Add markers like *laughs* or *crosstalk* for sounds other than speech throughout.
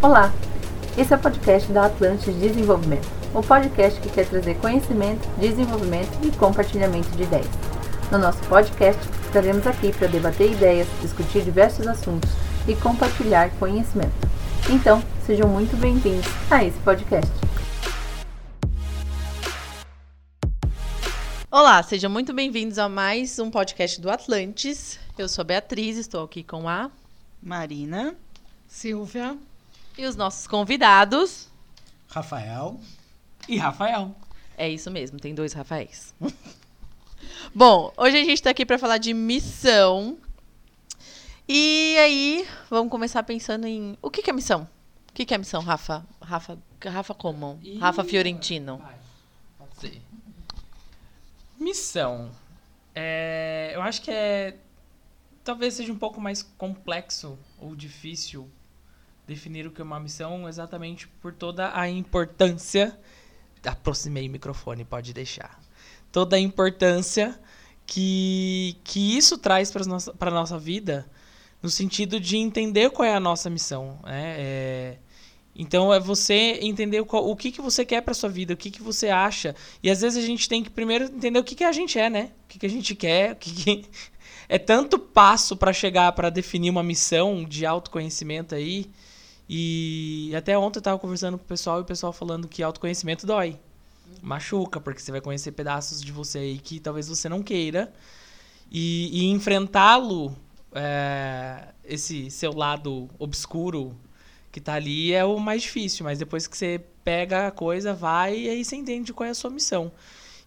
Olá, esse é o podcast da Atlantis Desenvolvimento, o podcast que quer trazer conhecimento, desenvolvimento e compartilhamento de ideias. No nosso podcast, estaremos aqui para debater ideias, discutir diversos assuntos e compartilhar conhecimento. Então, sejam muito bem-vindos a esse podcast. Olá, sejam muito bem-vindos a mais um podcast do Atlantis. Eu sou a Beatriz, estou aqui com a Marina, Silvia e os nossos convidados. Rafael e Rafael. É isso mesmo, tem dois Rafaéis. *laughs* Bom, hoje a gente está aqui para falar de missão. E aí, vamos começar pensando em o que, que é missão? O que, que é missão, Rafa? Rafa, Rafa como? Ih, Rafa Fiorentino. Pode ser. Missão. É, eu acho que é. Talvez seja um pouco mais complexo ou difícil definir o que é uma missão exatamente por toda a importância. Aproximei o microfone, pode deixar. Toda a importância que, que isso traz para a nossa, nossa vida, no sentido de entender qual é a nossa missão. Né? É, então é você entender qual, o que, que você quer para sua vida, o que, que você acha. E às vezes a gente tem que primeiro entender o que, que a gente é, né? O que, que a gente quer, o que, que... *laughs* É tanto passo para chegar para definir uma missão de autoconhecimento aí. E até ontem eu tava conversando com o pessoal e o pessoal falando que autoconhecimento dói. Machuca, porque você vai conhecer pedaços de você aí que talvez você não queira. E, e enfrentá-lo, é, esse seu lado obscuro, que tá ali é o mais difícil, mas depois que você pega a coisa, vai e aí você entende qual é a sua missão.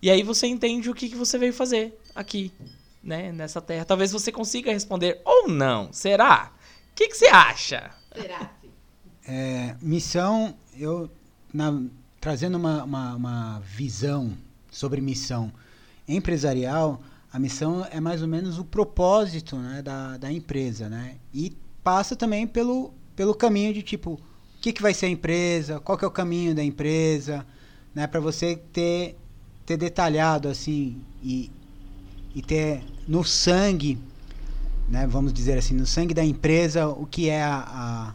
E aí você entende o que, que você veio fazer aqui, né, nessa terra. Talvez você consiga responder ou não. Será? O que, que você acha? Será? É, missão, eu na, trazendo uma, uma, uma visão sobre missão empresarial, a missão é mais ou menos o propósito né, da, da empresa, né? E passa também pelo, pelo caminho de tipo, o que, que vai ser a empresa, qual que é o caminho da empresa, né, para você ter, ter detalhado assim e, e ter no sangue, né, vamos dizer assim, no sangue da empresa o que é a, a,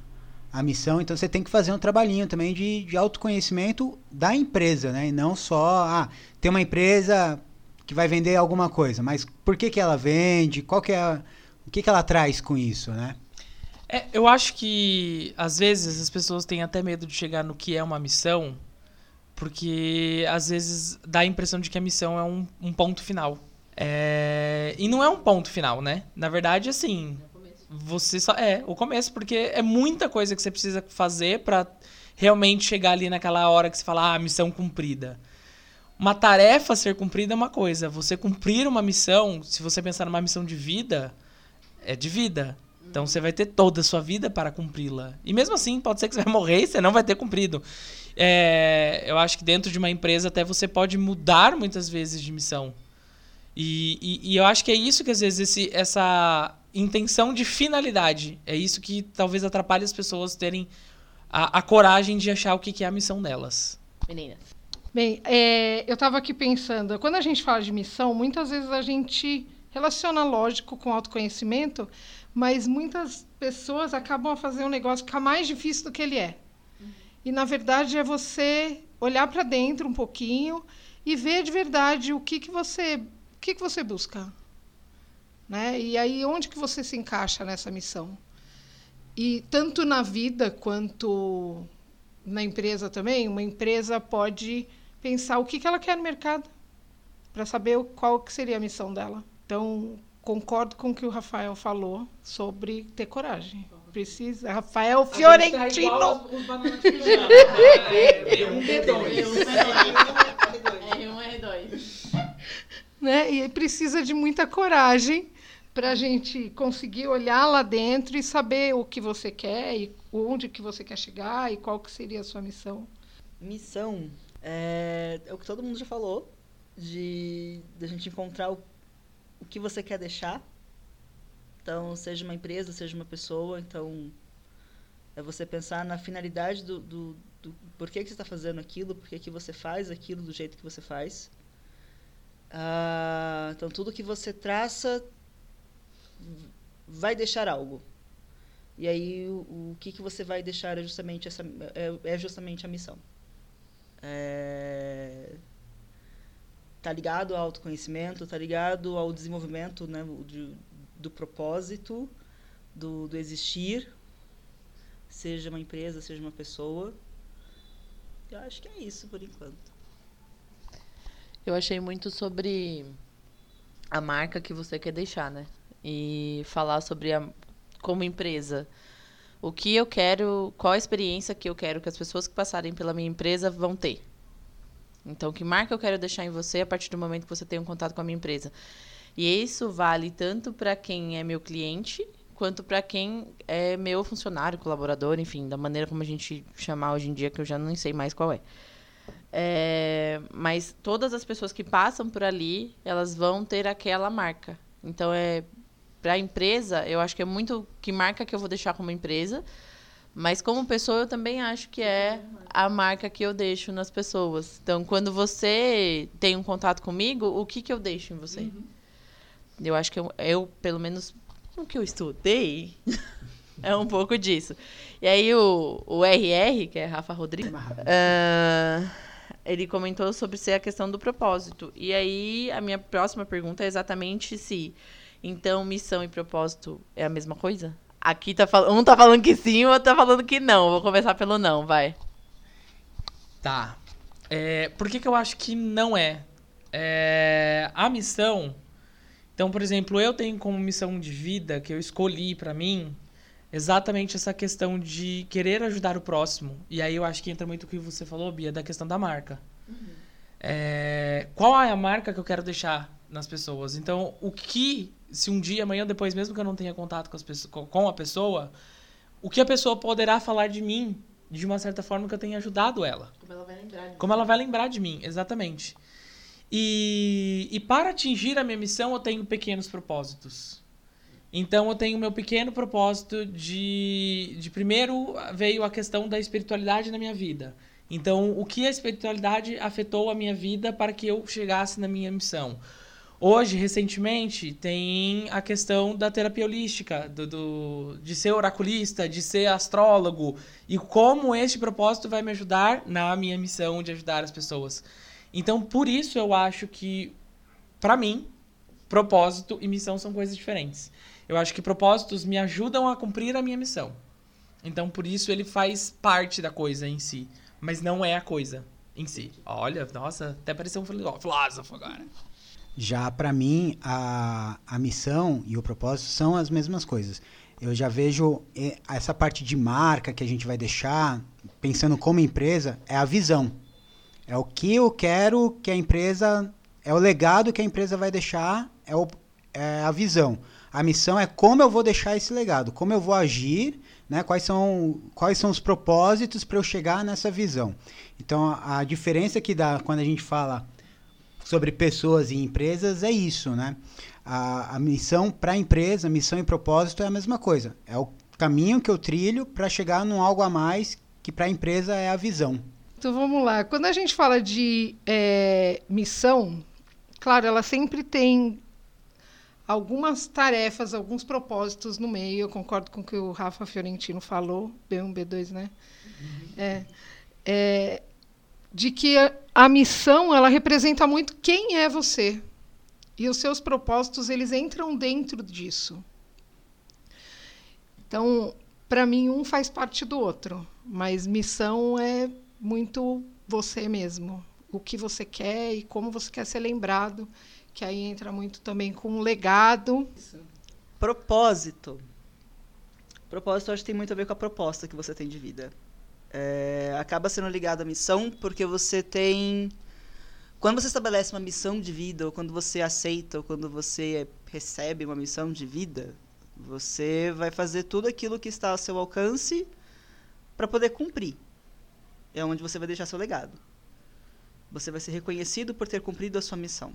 a missão. Então você tem que fazer um trabalhinho também de, de autoconhecimento da empresa, né, e não só ah, ter uma empresa que vai vender alguma coisa, mas por que, que ela vende, qual que é o que, que ela traz com isso, né? É, eu acho que às vezes as pessoas têm até medo de chegar no que é uma missão, porque às vezes dá a impressão de que a missão é um, um ponto final. É... E não é um ponto final, né? Na verdade, assim, você só é o começo, porque é muita coisa que você precisa fazer para realmente chegar ali naquela hora que você fala, ah, missão cumprida. Uma tarefa ser cumprida é uma coisa, você cumprir uma missão, se você pensar numa missão de vida, é de vida. Então você vai ter toda a sua vida para cumpri-la. E mesmo assim, pode ser que você vai morrer e você não vai ter cumprido. É, eu acho que dentro de uma empresa até você pode mudar muitas vezes de missão. E, e, e eu acho que é isso que às vezes esse, essa intenção de finalidade é isso que talvez atrapalhe as pessoas terem a, a coragem de achar o que, que é a missão delas. Meninas. Bem, é, eu estava aqui pensando, quando a gente fala de missão, muitas vezes a gente relaciona lógico com autoconhecimento, mas muitas pessoas acabam a fazer um negócio ficar mais difícil do que ele é. E na verdade é você olhar para dentro um pouquinho e ver de verdade o que que você, o que que você busca, né? E aí onde que você se encaixa nessa missão? E tanto na vida quanto na empresa também, uma empresa pode pensar o que que ela quer no mercado para saber qual que seria a missão dela. Então, concordo com o que o Rafael falou sobre ter coragem. Precisa. Rafael Fiorentino. Né? E precisa de muita coragem para a gente conseguir olhar lá dentro e saber o que você quer e onde que você quer chegar e qual que seria a sua missão. Missão é, é o que todo mundo já falou, de, de a gente encontrar o o que você quer deixar. Então, seja uma empresa, seja uma pessoa. Então, é você pensar na finalidade do, do, do por que, que você está fazendo aquilo, por que, que você faz aquilo do jeito que você faz. Ah, então, tudo que você traça vai deixar algo. E aí o, o que, que você vai deixar é justamente, essa, é, é justamente a missão. É, tá ligado ao autoconhecimento, tá ligado ao desenvolvimento né, de, do propósito, do, do existir, seja uma empresa, seja uma pessoa. Eu acho que é isso por enquanto. Eu achei muito sobre a marca que você quer deixar, né? E falar sobre a, como empresa. O que eu quero, qual a experiência que eu quero que as pessoas que passarem pela minha empresa vão ter. Então, que marca eu quero deixar em você a partir do momento que você tem um contato com a minha empresa. E isso vale tanto para quem é meu cliente, quanto para quem é meu funcionário, colaborador, enfim, da maneira como a gente chamar hoje em dia, que eu já não sei mais qual é. É, mas todas as pessoas que passam por ali, elas vão ter aquela marca. Então, é para a empresa, eu acho que é muito que marca que eu vou deixar como empresa, mas como pessoa eu também acho que é a marca que eu deixo nas pessoas. Então, quando você tem um contato comigo, o que que eu deixo em você? Uhum. Eu acho que eu, eu, pelo menos o que eu estudei, *laughs* é um pouco disso. E aí o, o RR, que é Rafa Rodrigues, uh, ele comentou sobre ser a questão do propósito. E aí a minha próxima pergunta é exatamente se então missão e propósito é a mesma coisa? Aqui tá falando, um tá falando que sim, o outro tá falando que não. Vou começar pelo não, vai. Tá. É, por que, que eu acho que não é? é? A missão. Então, por exemplo, eu tenho como missão de vida que eu escolhi para mim exatamente essa questão de querer ajudar o próximo. E aí eu acho que entra muito o que você falou, Bia, da questão da marca. Uhum. É, qual é a marca que eu quero deixar nas pessoas? Então, o que, se um dia, amanhã, depois, mesmo que eu não tenha contato com, pessoas, com a pessoa, o que a pessoa poderá falar de mim de uma certa forma que eu tenha ajudado ela? Como ela vai lembrar de mim. Como ela vai lembrar de mim, exatamente. E, e para atingir a minha missão, eu tenho pequenos propósitos. Então eu tenho meu pequeno propósito de, de primeiro veio a questão da espiritualidade na minha vida. Então o que a espiritualidade afetou a minha vida para que eu chegasse na minha missão? Hoje, recentemente, tem a questão da terapia holística, do, do, de ser oraculista, de ser astrólogo, e como este propósito vai me ajudar na minha missão de ajudar as pessoas. Então, por isso eu acho que, para mim, propósito e missão são coisas diferentes. Eu acho que propósitos me ajudam a cumprir a minha missão. Então, por isso, ele faz parte da coisa em si. Mas não é a coisa em si. Olha, nossa, até pareceu um filósofo agora. Já para mim, a, a missão e o propósito são as mesmas coisas. Eu já vejo essa parte de marca que a gente vai deixar, pensando como empresa, é a visão. É o que eu quero que a empresa. É o legado que a empresa vai deixar, é, o, é a visão. A missão é como eu vou deixar esse legado, como eu vou agir, né? quais, são, quais são os propósitos para eu chegar nessa visão. Então, a, a diferença que dá quando a gente fala sobre pessoas e empresas é isso, né? A, a missão para a empresa, missão e propósito é a mesma coisa. É o caminho que eu trilho para chegar num algo a mais que para a empresa é a visão. Então vamos lá. Quando a gente fala de é, missão, claro, ela sempre tem algumas tarefas, alguns propósitos no meio. Eu concordo com o que o Rafa Fiorentino falou, B1, B2, né? Uhum. É, é, de que a, missão ela representa muito quem é você e os seus propósitos eles entram dentro disso. Então, para mim um faz parte do outro, mas missão é muito você mesmo, o que você quer e como você quer ser lembrado que aí entra muito também com um legado. Propósito. Propósito, acho que tem muito a ver com a proposta que você tem de vida. É, acaba sendo ligado à missão, porque você tem. Quando você estabelece uma missão de vida, ou quando você aceita, ou quando você recebe uma missão de vida, você vai fazer tudo aquilo que está ao seu alcance para poder cumprir. É onde você vai deixar seu legado. Você vai ser reconhecido por ter cumprido a sua missão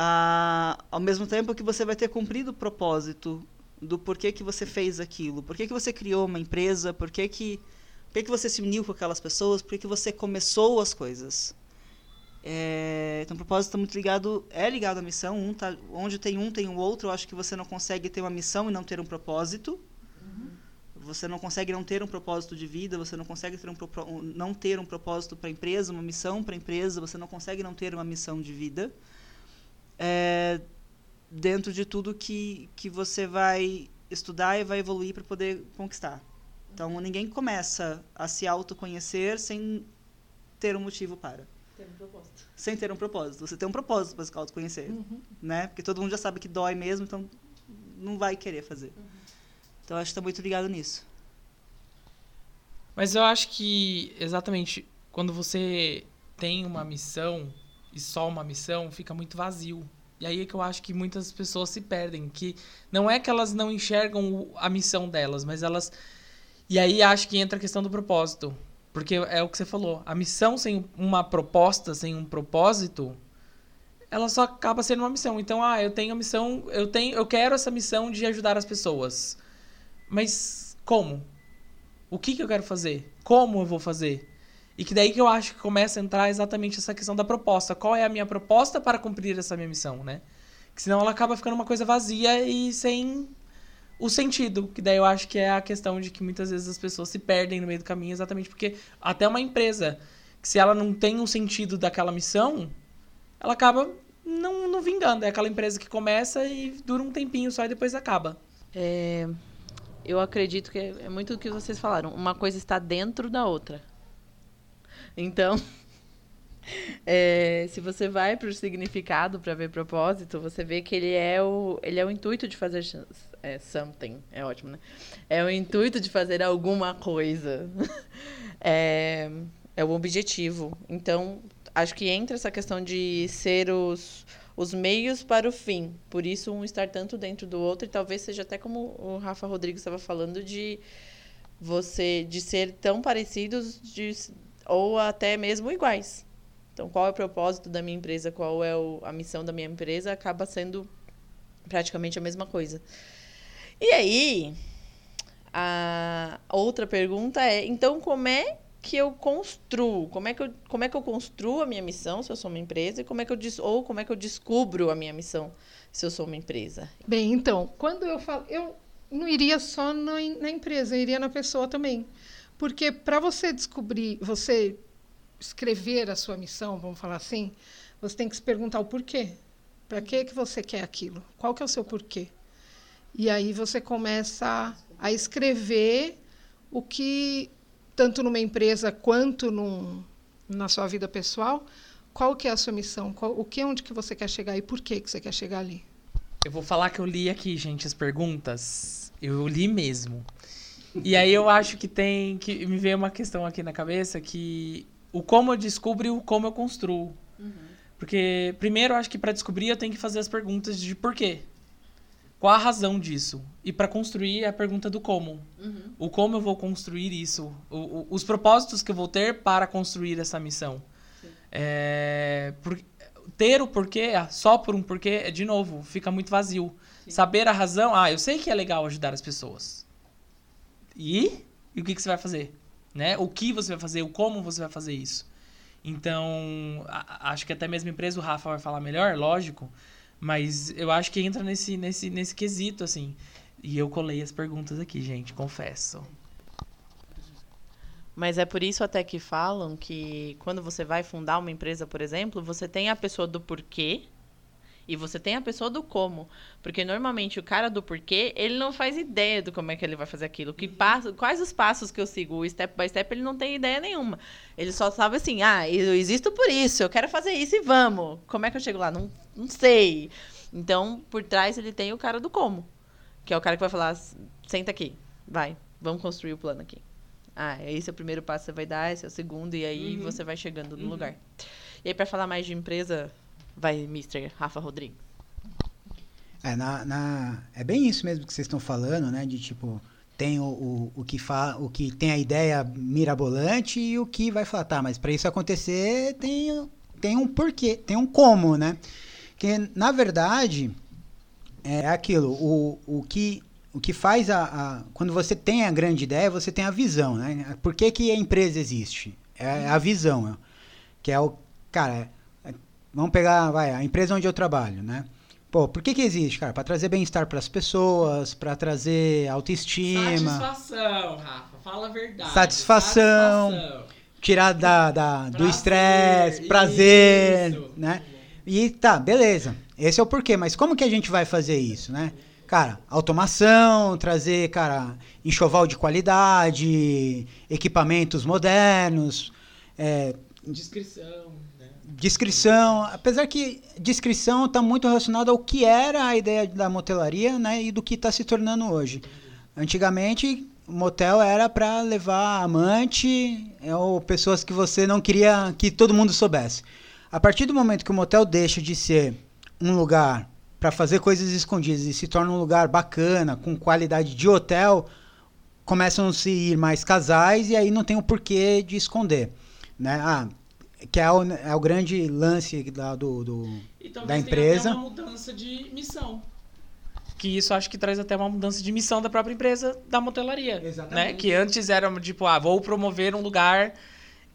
ah, ao mesmo tempo que você vai ter cumprido o propósito do porquê que você fez aquilo, porquê que você criou uma empresa, porquê que, porquê que você se uniu com aquelas pessoas, porquê que você começou as coisas. É, então, o propósito está muito ligado, é ligado à missão. Um tá, onde tem um, tem o outro. Eu acho que você não consegue ter uma missão e não ter um propósito. Uhum. você não consegue não ter um propósito de vida, você não consegue ter um, não ter um propósito para a empresa, uma missão para a empresa, você não consegue não ter uma missão de vida. É, dentro de tudo que, que você vai estudar e vai evoluir para poder conquistar. Então, ninguém começa a se autoconhecer sem ter um motivo para. Ter um propósito. Sem ter um propósito. Você tem um propósito para se autoconhecer, uhum. né? Porque todo mundo já sabe que dói mesmo, então não vai querer fazer. Uhum. Então, acho que está muito ligado nisso. Mas eu acho que, exatamente, quando você tem uma missão e só uma missão, fica muito vazio. E aí é que eu acho que muitas pessoas se perdem, que não é que elas não enxergam a missão delas, mas elas e aí acho que entra a questão do propósito, porque é o que você falou, a missão sem uma proposta, sem um propósito, ela só acaba sendo uma missão. Então, ah, eu tenho a missão, eu tenho, eu quero essa missão de ajudar as pessoas. Mas como? O que que eu quero fazer? Como eu vou fazer? E que daí que eu acho que começa a entrar exatamente essa questão da proposta. Qual é a minha proposta para cumprir essa minha missão, né? Que senão ela acaba ficando uma coisa vazia e sem o sentido. Que daí eu acho que é a questão de que muitas vezes as pessoas se perdem no meio do caminho, exatamente porque até uma empresa, que se ela não tem um sentido daquela missão, ela acaba não, não vingando. É aquela empresa que começa e dura um tempinho só e depois acaba. É, eu acredito que é muito o que vocês falaram. Uma coisa está dentro da outra. Então, *laughs* é, se você vai para o significado para ver propósito, você vê que ele é o, ele é o intuito de fazer é, something, é ótimo, né? É o intuito de fazer alguma coisa. *laughs* é, é o objetivo. Então, acho que entra essa questão de ser os, os meios para o fim. Por isso, um estar tanto dentro do outro, e talvez seja até como o Rafa Rodrigues estava falando, de você de ser tão parecidos de, ou até mesmo iguais. Então, qual é o propósito da minha empresa, qual é o, a missão da minha empresa, acaba sendo praticamente a mesma coisa. E aí, a outra pergunta é: então, como é que eu construo? Como é que eu, como é que eu construo a minha missão se eu sou uma empresa? E como é que eu, ou como é que eu descubro a minha missão se eu sou uma empresa? Bem, então, quando eu falo. Eu não iria só na, na empresa, eu iria na pessoa também. Porque para você descobrir, você escrever a sua missão, vamos falar assim, você tem que se perguntar o porquê. Para que que você quer aquilo? Qual que é o seu porquê? E aí você começa a escrever o que tanto numa empresa quanto num, na sua vida pessoal, qual que é a sua missão? Qual, o que onde que você quer chegar e por que que você quer chegar ali? Eu vou falar que eu li aqui, gente, as perguntas. Eu li mesmo. E aí eu acho que tem que me veio uma questão aqui na cabeça que o como eu descubro e o como eu construo. Uhum. Porque primeiro eu acho que para descobrir eu tenho que fazer as perguntas de porquê. Qual a razão disso? E para construir é a pergunta do como. Uhum. O como eu vou construir isso? O, o, os propósitos que eu vou ter para construir essa missão. É, por, ter o porquê só por um porquê, de novo, fica muito vazio. Sim. Saber a razão, ah, eu sei que é legal ajudar as pessoas. E? E o que, que você vai fazer? Né? O que você vai fazer, o como você vai fazer isso. Então, a, acho que até mesmo a empresa, o Rafa vai falar melhor, lógico. Mas eu acho que entra nesse, nesse, nesse quesito, assim. E eu colei as perguntas aqui, gente, confesso. Mas é por isso até que falam que quando você vai fundar uma empresa, por exemplo, você tem a pessoa do porquê, e você tem a pessoa do como. Porque normalmente o cara do porquê, ele não faz ideia do como é que ele vai fazer aquilo. Que passo, quais os passos que eu sigo, o step by step, ele não tem ideia nenhuma. Ele só sabe assim, ah, eu existo por isso, eu quero fazer isso e vamos. Como é que eu chego lá? Não, não sei. Então, por trás ele tem o cara do como. Que é o cara que vai falar, senta aqui, vai, vamos construir o plano aqui. Ah, esse é o primeiro passo que você vai dar, esse é o segundo, e aí uhum. você vai chegando no uhum. lugar. E aí, para falar mais de empresa, Vai, Mr. Rafa Rodrigues. É, na, na, é bem isso mesmo que vocês estão falando, né? De tipo, tem o, o, o, que fa, o que tem a ideia mirabolante e o que vai falar, tá, mas para isso acontecer tem, tem um porquê, tem um como, né? Que na verdade é aquilo, o, o que o que faz a, a, Quando você tem a grande ideia, você tem a visão, né? Por que, que a empresa existe? É a visão. Que é o. Cara, Vamos pegar, vai, a empresa onde eu trabalho, né? Pô, por que que existe, cara? Para trazer bem-estar para as pessoas, para trazer autoestima, Satisfação, Rafa. Fala a verdade. Satisfação. Satisfação. tirar da, da- do Prazer, estresse, prazer, isso. né? E tá, beleza. Esse é o porquê, mas como que a gente vai fazer isso, né? Cara, automação, trazer, cara, enxoval de qualidade, equipamentos modernos, é, Descrição, né? descrição, apesar que descrição está muito relacionada ao que era a ideia da motelaria, né, e do que está se tornando hoje. Antigamente, o motel era para levar amante é, ou pessoas que você não queria que todo mundo soubesse. A partir do momento que o motel deixa de ser um lugar para fazer coisas escondidas e se torna um lugar bacana, com qualidade de hotel, começam a se ir mais casais e aí não tem o porquê de esconder, né? Ah, que é o, é o grande lance da, do, do- Da empresa. até uma mudança de missão. Que isso acho que traz até uma mudança de missão da própria empresa da motelaria. Exatamente. Né? Que antes era tipo, ah, vou promover um lugar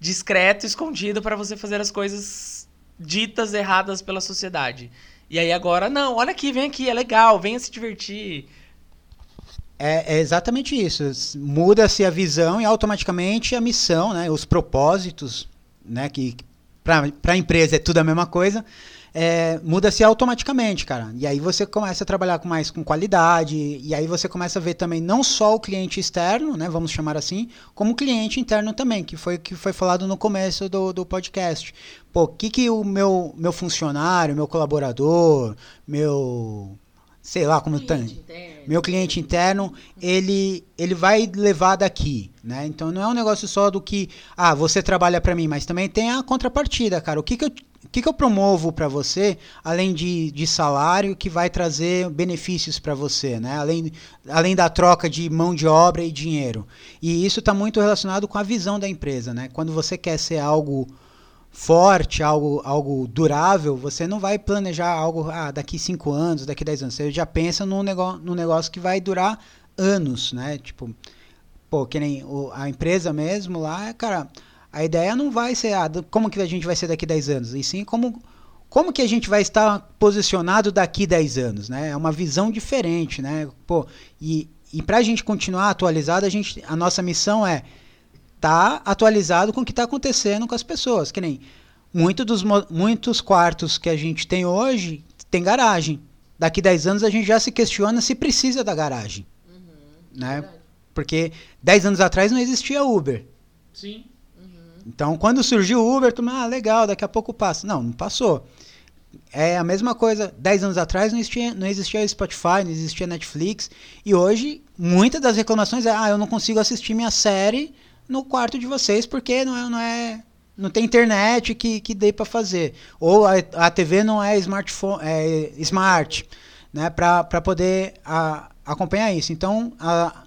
discreto, escondido para você fazer as coisas ditas erradas pela sociedade. E aí agora, não, olha aqui, vem aqui, é legal, venha se divertir. É, é exatamente isso. Muda-se a visão e automaticamente a missão, né? Os propósitos, né? Que para a empresa é tudo a mesma coisa. É, Muda-se automaticamente, cara. E aí você começa a trabalhar com mais com qualidade. E aí você começa a ver também não só o cliente externo, né? Vamos chamar assim, como o cliente interno também, que foi que foi falado no começo do, do podcast. Pô, o que, que o meu, meu funcionário, meu colaborador, meu. Sei lá como tá meu cliente interno, ele, ele vai levar daqui, né? Então não é um negócio só do que, ah, você trabalha para mim, mas também tem a contrapartida, cara. O que que eu, o que que eu promovo para você, além de, de salário, que vai trazer benefícios para você, né? Além, além da troca de mão de obra e dinheiro. E isso está muito relacionado com a visão da empresa, né? Quando você quer ser algo forte, algo, algo durável, você não vai planejar algo ah, daqui 5 anos, daqui 10 anos. Você já pensa num, nego num negócio que vai durar anos, né? Tipo, pô, que nem o- a empresa mesmo lá, cara, a ideia não vai ser ah, como que a gente vai ser daqui 10 anos, e sim como, como que a gente vai estar posicionado daqui 10 anos, né? É uma visão diferente, né? Pô, e, e para a gente continuar atualizado, a, gente, a nossa missão é tá atualizado com o que está acontecendo com as pessoas. Que nem muito dos, muitos quartos que a gente tem hoje tem garagem. Daqui 10 anos a gente já se questiona se precisa da garagem. né? Porque 10 anos atrás não existia Uber. Sim. Então, quando surgiu o Uber, tu, ah, legal, daqui a pouco passa. Não, não passou. É a mesma coisa. 10 anos atrás não existia, não existia Spotify, não existia Netflix. E hoje, muitas das reclamações é, ah, eu não consigo assistir minha série no quarto de vocês porque não é. Não, é, não tem internet que, que dê para fazer. Ou a, a TV não é smartphone, é smart, né? Para poder a, acompanhar isso. Então, a,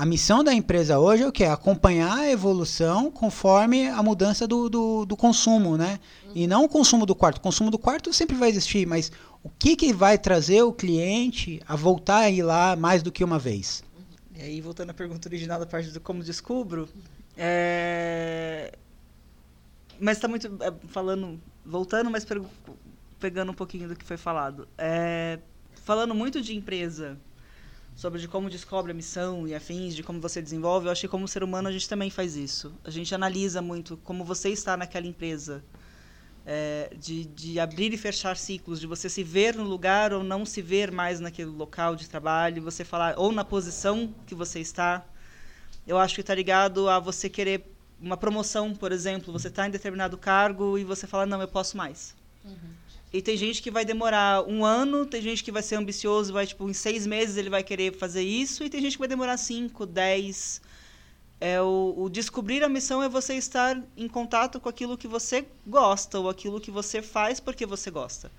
a missão da empresa hoje é o quê? Acompanhar a evolução conforme a mudança do, do, do consumo, né? E não o consumo do quarto. O consumo do quarto sempre vai existir, mas o que, que vai trazer o cliente a voltar a ir lá mais do que uma vez? E aí, voltando à pergunta original da parte do como descubro, é... mas está muito é, falando, voltando, mas pegando um pouquinho do que foi falado. É, Falando muito de empresa, sobre de como descobre a missão e afins, de como você desenvolve, eu acho que como ser humano a gente também faz isso. A gente analisa muito como você está naquela empresa. É, de, de abrir e fechar ciclos, de você se ver no lugar ou não se ver mais naquele local de trabalho, você falar ou na posição que você está. Eu acho que está ligado a você querer uma promoção, por exemplo, você está em determinado cargo e você fala não, eu posso mais. E tem gente que vai demorar um ano, tem gente que vai ser ambicioso, vai tipo em seis meses ele vai querer fazer isso, e tem gente que vai demorar cinco, dez. É o, o descobrir a missão é você estar em contato com aquilo que você gosta ou aquilo que você faz porque você gosta.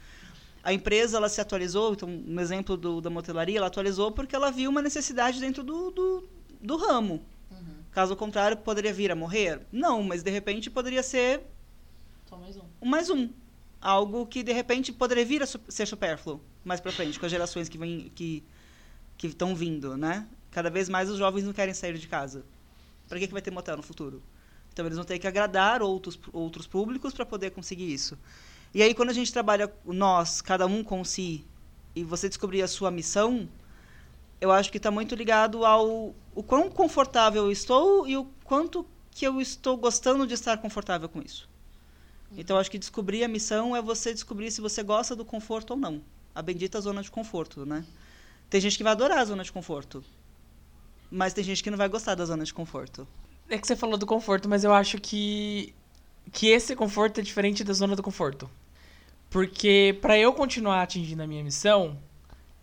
A empresa ela se atualizou, então no exemplo do, da motelaria, ela atualizou porque ela viu uma necessidade dentro do, do, do ramo. Caso contrário, poderia vir a morrer? Não, mas de repente poderia ser Só mais um. um mais um. Algo que de repente poderia vir a ser supérfluo mais para frente, com as gerações que vêm que que estão vindo, né? Cada vez mais os jovens não querem sair de casa. Para que que vai ter motel no futuro? Então eles vão ter que agradar outros outros públicos para poder conseguir isso. E aí quando a gente trabalha nós, cada um com si, e você descobrir a sua missão, eu acho que está muito ligado ao o quão confortável eu estou e o quanto que eu estou gostando de estar confortável com isso. Então, acho que descobrir a missão é você descobrir se você gosta do conforto ou não. A bendita zona de conforto, né? Tem gente que vai adorar a zona de conforto. Mas tem gente que não vai gostar da zona de conforto. É que você falou do conforto, mas eu acho que que esse conforto é diferente da zona do conforto. Porque para eu continuar atingindo a minha missão,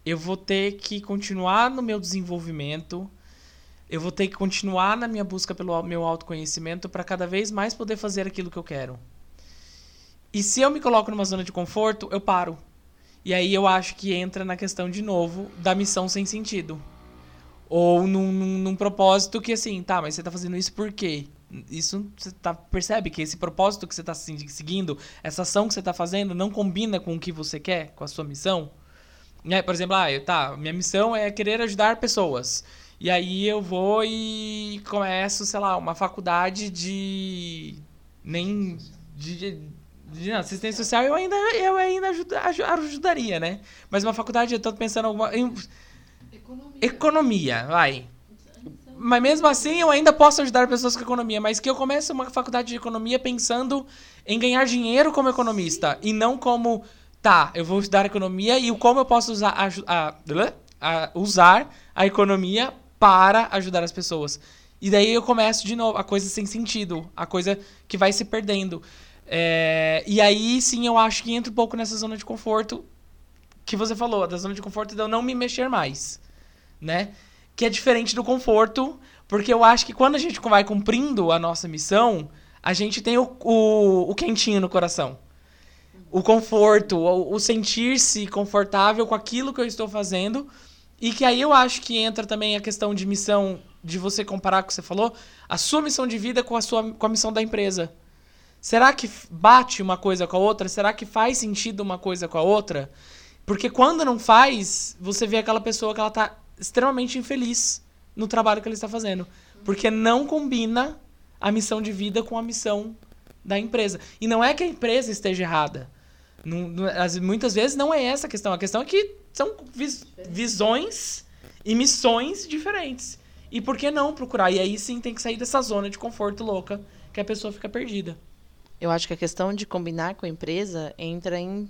eu vou ter que continuar no meu desenvolvimento, eu vou ter que continuar na minha busca pelo meu autoconhecimento para cada vez mais poder fazer aquilo que eu quero. E se eu me coloco numa zona de conforto, eu paro. E aí eu acho que entra na questão de novo da missão sem sentido. Ou num, num, num propósito que assim, tá, mas você tá fazendo isso por quê? Isso você tá, percebe que esse propósito que você está seguindo, essa ação que você está fazendo, não combina com o que você quer, com a sua missão? Por exemplo, ah, eu, tá, minha missão é querer ajudar pessoas. E aí eu vou e começo, sei lá, uma faculdade de. Nem. de, de não, assistência social eu ainda, eu ainda ajuda, ajudaria, né? Mas uma faculdade, eu tô pensando alguma. Em, economia. Economia, vai. Mas mesmo assim, eu ainda posso ajudar pessoas com economia. Mas que eu comece uma faculdade de economia pensando em ganhar dinheiro como economista. Sim. E não como, tá, eu vou estudar economia e como eu posso usar a, a, a, usar a economia para ajudar as pessoas. E daí eu começo de novo, a coisa sem sentido, a coisa que vai se perdendo. É, e aí sim eu acho que entra um pouco nessa zona de conforto que você falou, da zona de conforto de eu não me mexer mais, né? Que é diferente do conforto, porque eu acho que quando a gente vai cumprindo a nossa missão, a gente tem o, o, o quentinho no coração. O conforto, o, o sentir-se confortável com aquilo que eu estou fazendo. E que aí eu acho que entra também a questão de missão, de você comparar com o que você falou, a sua missão de vida com a, sua, com a missão da empresa. Será que bate uma coisa com a outra? Será que faz sentido uma coisa com a outra? Porque quando não faz, você vê aquela pessoa que ela tá extremamente infeliz no trabalho que ela está fazendo. Porque não combina a missão de vida com a missão da empresa. E não é que a empresa esteja errada. Não, não, muitas vezes não é essa a questão. A questão é que são vis, visões e missões diferentes. E por que não procurar? E aí sim tem que sair dessa zona de conforto louca que a pessoa fica perdida. Eu acho que a questão de combinar com a empresa entra em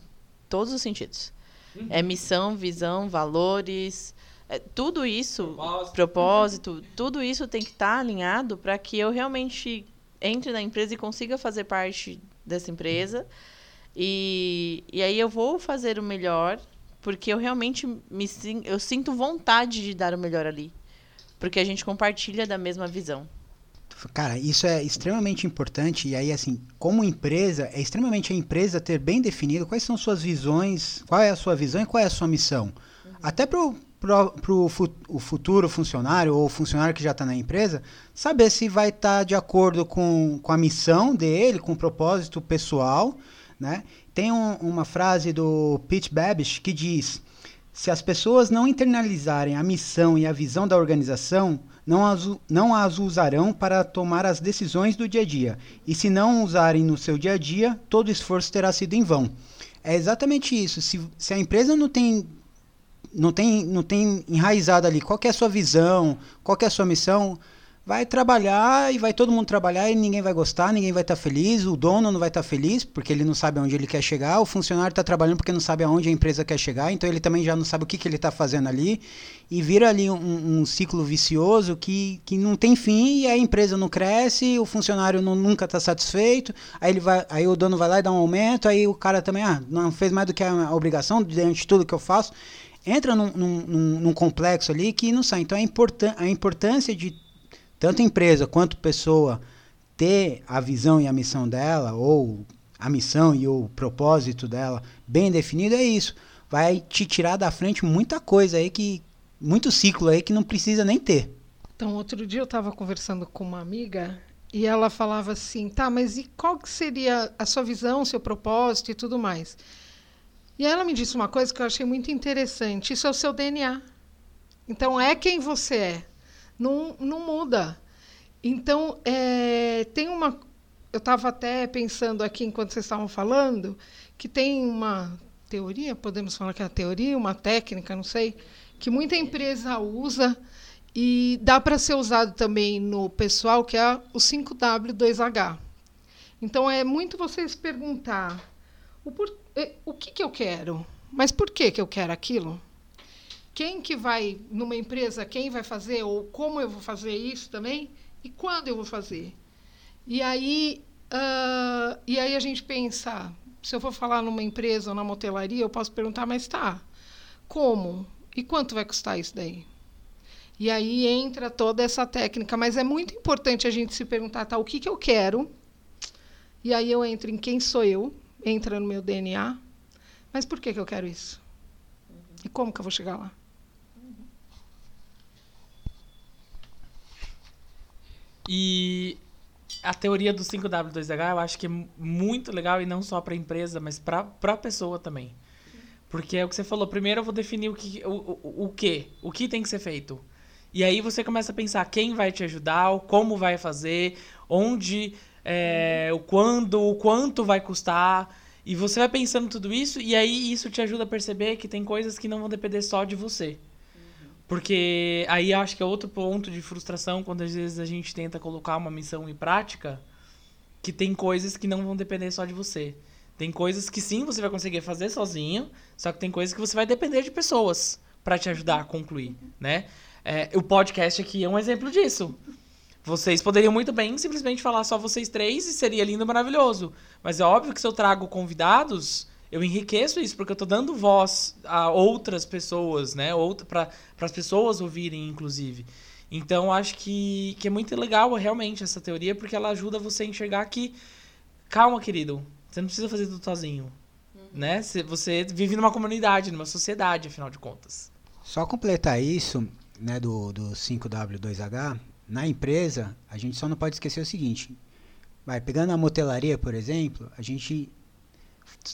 todos os sentidos. Uhum. É missão, visão, valores, é, tudo isso, propósito. propósito, tudo isso tem que estar tá alinhado para que eu realmente entre na empresa e consiga fazer parte dessa empresa. E, e aí eu vou fazer o melhor, porque eu realmente me eu sinto vontade de dar o melhor ali. Porque a gente compartilha da mesma visão. Cara, isso é extremamente importante. E aí, assim, como empresa, é extremamente a empresa ter bem definido quais são suas visões, qual é a sua visão e qual é a sua missão. Uhum. Até para o futuro funcionário ou funcionário que já está na empresa, saber se vai estar tá de acordo com, com a missão dele, com o propósito pessoal. Né? Tem um, uma frase do Pete Babish que diz: se as pessoas não internalizarem a missão e a visão da organização, não as, não as usarão para tomar as decisões do dia a dia. E se não usarem no seu dia a dia, todo esforço terá sido em vão. É exatamente isso. Se, se a empresa não tem, não tem, não tem enraizado ali qual é a sua visão, qual é a sua missão, vai trabalhar e vai todo mundo trabalhar e ninguém vai gostar, ninguém vai estar tá feliz, o dono não vai estar tá feliz porque ele não sabe aonde ele quer chegar, o funcionário está trabalhando porque não sabe aonde a empresa quer chegar, então ele também já não sabe o que, que ele está fazendo ali e vira ali um, um, ciclo vicioso que, que não tem fim e a empresa não cresce, o funcionário não, nunca está satisfeito, aí, ele vai, aí o dono vai lá e dá um aumento, aí o cara também ah, não fez mais do que a obrigação diante de tudo que eu faço, entra num, num, num complexo ali que não sai. Então a, importan a importância de tanto empresa quanto pessoa ter a visão e a missão dela, ou a missão e o propósito dela bem definido, é isso. Vai te tirar da frente muita coisa aí que. Muito ciclo aí que não precisa nem ter. Então, outro dia eu estava conversando com uma amiga e ela falava assim: tá, mas e qual que seria a sua visão, seu propósito e tudo mais? E ela me disse uma coisa que eu achei muito interessante: isso é o seu DNA. Então, é quem você é não, não muda. Então, é, tem uma. Eu estava até pensando aqui enquanto vocês estavam falando, que tem uma. teoria, podemos falar que é uma teoria, uma técnica, não sei, que muita empresa usa e dá para ser usado também no pessoal, que é o 5W2H. Então é muito vocês perguntar o, por, eh, o que, que eu quero, mas por que, que eu quero aquilo? Quem que vai, numa empresa, quem vai fazer, ou como eu vou fazer isso também, e quando eu vou fazer. E aí, uh, e aí a gente pensa, se eu for falar numa empresa ou na motelaria, eu posso perguntar, mas tá, como? E quanto vai custar isso daí? E aí entra toda essa técnica, mas é muito importante a gente se perguntar, tá, o que, que eu quero? E aí eu entro em quem sou eu, entra no meu DNA, mas por que, que eu quero isso? E como que eu vou chegar lá? E a teoria do 5W2H eu acho que é muito legal e não só para a empresa, mas para a pessoa também. Porque é o que você falou. Primeiro eu vou definir o que, o, o, o que, o que tem que ser feito. E aí você começa a pensar quem vai te ajudar, como vai fazer, onde, é, o quando, o quanto vai custar. E você vai pensando tudo isso e aí isso te ajuda a perceber que tem coisas que não vão depender só de você. Porque aí acho que é outro ponto de frustração quando às vezes a gente tenta colocar uma missão em prática, que tem coisas que não vão depender só de você. Tem coisas que sim você vai conseguir fazer sozinho, só que tem coisas que você vai depender de pessoas para te ajudar a concluir, né? É, o podcast aqui é um exemplo disso. Vocês poderiam muito bem simplesmente falar só vocês três e seria lindo maravilhoso. Mas é óbvio que se eu trago convidados, eu enriqueço isso, porque eu estou dando voz a outras pessoas, né? Para as pessoas ouvirem, inclusive. Então, acho que, que é muito legal, realmente, essa teoria, porque ela ajuda você a enxergar que, calma, querido, você não precisa fazer tudo sozinho. Uhum. Né? Você vive numa comunidade, numa sociedade, afinal de contas. Só completar isso, né, do, do 5W2H, na empresa, a gente só não pode esquecer o seguinte. Vai, pegando a motelaria, por exemplo, a gente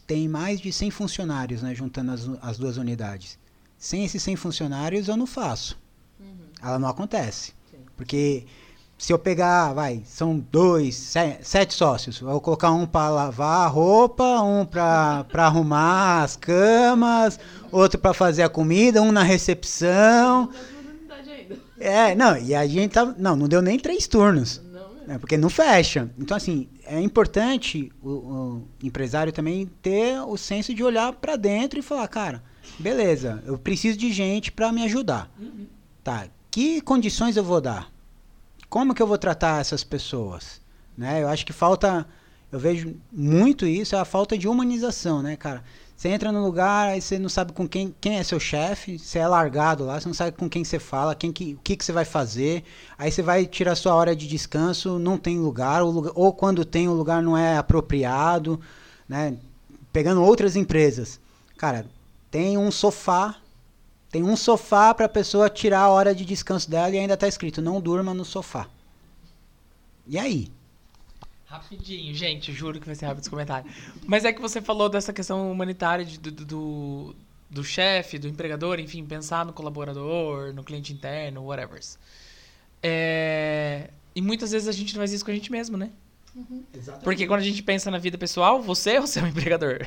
tem mais de 100 funcionários, né, juntando as, as duas unidades. Sem esses 100 funcionários, eu não faço. Uhum. Ela não acontece. Sim. Porque se eu pegar, vai, são dois, sete sócios. Eu vou colocar um para lavar a roupa, um para arrumar as camas, outro para fazer a comida, um na recepção. É, não, e a gente tá. Não, não deu nem três turnos. Né, porque não fecha. Então, assim, é importante o, o empresário também ter o senso de olhar para dentro e falar, cara, beleza, eu preciso de gente para me ajudar. Uhum. Tá, que condições eu vou dar? Como que eu vou tratar essas pessoas? Né? Eu acho que falta, eu vejo muito isso, é a falta de humanização, né, cara? Você entra no lugar, aí você não sabe com quem, quem é seu chefe, você é largado lá, você não sabe com quem você fala, quem que, o que, que você vai fazer. Aí você vai tirar sua hora de descanso, não tem lugar, ou, ou quando tem, o lugar não é apropriado, né? Pegando outras empresas. Cara, tem um sofá, tem um sofá para a pessoa tirar a hora de descanso dela e ainda está escrito, não durma no sofá. E aí? Rapidinho, gente, juro que vai ser rápido esse comentário. Mas é que você falou dessa questão humanitária de, do, do, do chefe, do empregador, enfim, pensar no colaborador, no cliente interno, whatever. É... E muitas vezes a gente não faz isso com a gente mesmo, né? Uhum. Porque quando a gente pensa na vida pessoal, você é o seu *laughs* empregador.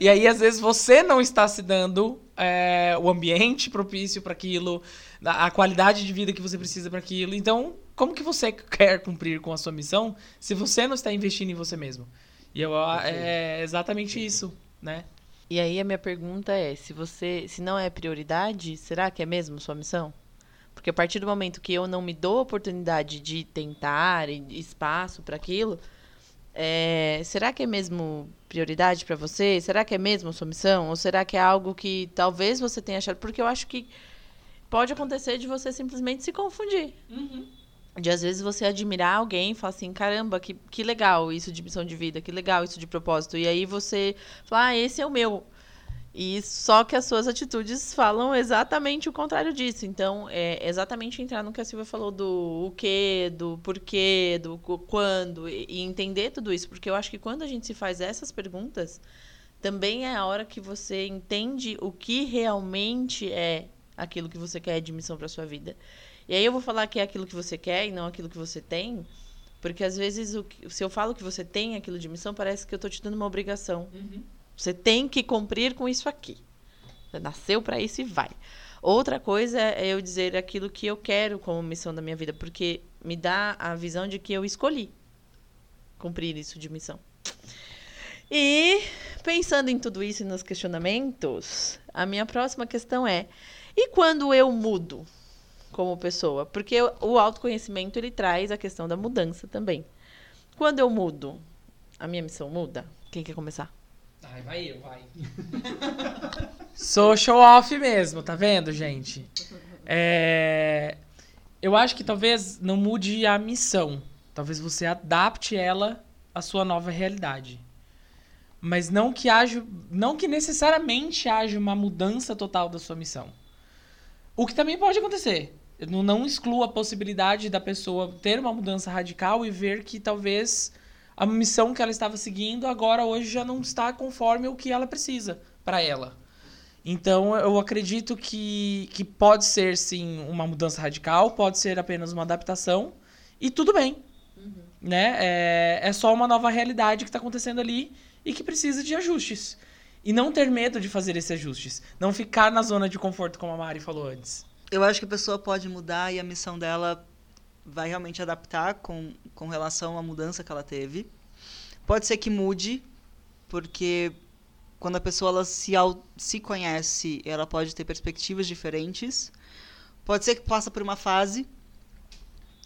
e aí, às vezes, você não está se dando é, o ambiente propício para aquilo, a qualidade de vida que você precisa para aquilo. Então, como que você quer cumprir com a sua missão se você não está investindo em você mesmo? E eu, é exatamente isso, né? E aí a minha pergunta é, se você, se não é prioridade, será que é mesmo sua missão? Porque a partir do momento que eu não me dou a oportunidade de tentar espaço para aquilo, é, será que é mesmo prioridade para você? Será que é mesmo sua missão? Ou será que é algo que talvez você tenha achado? Porque eu acho que pode acontecer de você simplesmente se confundir. Uhum. De às vezes você admirar alguém e falar assim, caramba, que, que legal isso de missão de vida, que legal isso de propósito. E aí você fala, ah, esse é o meu. E só que as suas atitudes falam exatamente o contrário disso. Então, é exatamente entrar no que a Silvia falou do o que, do porquê, do quando, e entender tudo isso. Porque eu acho que quando a gente se faz essas perguntas, também é a hora que você entende o que realmente é aquilo que você quer de missão para sua vida. E aí eu vou falar que é aquilo que você quer e não aquilo que você tem, porque às vezes o, se eu falo que você tem aquilo de missão, parece que eu estou te dando uma obrigação. Uhum. Você tem que cumprir com isso aqui. Você nasceu para isso e vai. Outra coisa é eu dizer aquilo que eu quero como missão da minha vida, porque me dá a visão de que eu escolhi cumprir isso de missão. E pensando em tudo isso e nos questionamentos, a minha próxima questão é: e quando eu mudo como pessoa? Porque o autoconhecimento ele traz a questão da mudança também. Quando eu mudo, a minha missão muda? Quem quer começar? Ai, vai eu, vai. *laughs* Sou show off mesmo, tá vendo, gente? É... Eu acho que talvez não mude a missão. Talvez você adapte ela à sua nova realidade. Mas não que haja, não que necessariamente haja uma mudança total da sua missão. O que também pode acontecer. Não, não excluo a possibilidade da pessoa ter uma mudança radical e ver que talvez a missão que ela estava seguindo agora hoje já não está conforme o que ela precisa para ela. Então eu acredito que, que pode ser sim uma mudança radical, pode ser apenas uma adaptação e tudo bem. Uhum. Né? É, é só uma nova realidade que está acontecendo ali e que precisa de ajustes. E não ter medo de fazer esses ajustes. Não ficar na zona de conforto, como a Mari falou antes. Eu acho que a pessoa pode mudar e a missão dela vai realmente adaptar com, com relação à mudança que ela teve. Pode ser que mude, porque quando a pessoa ela se, se conhece, ela pode ter perspectivas diferentes. Pode ser que passa por uma fase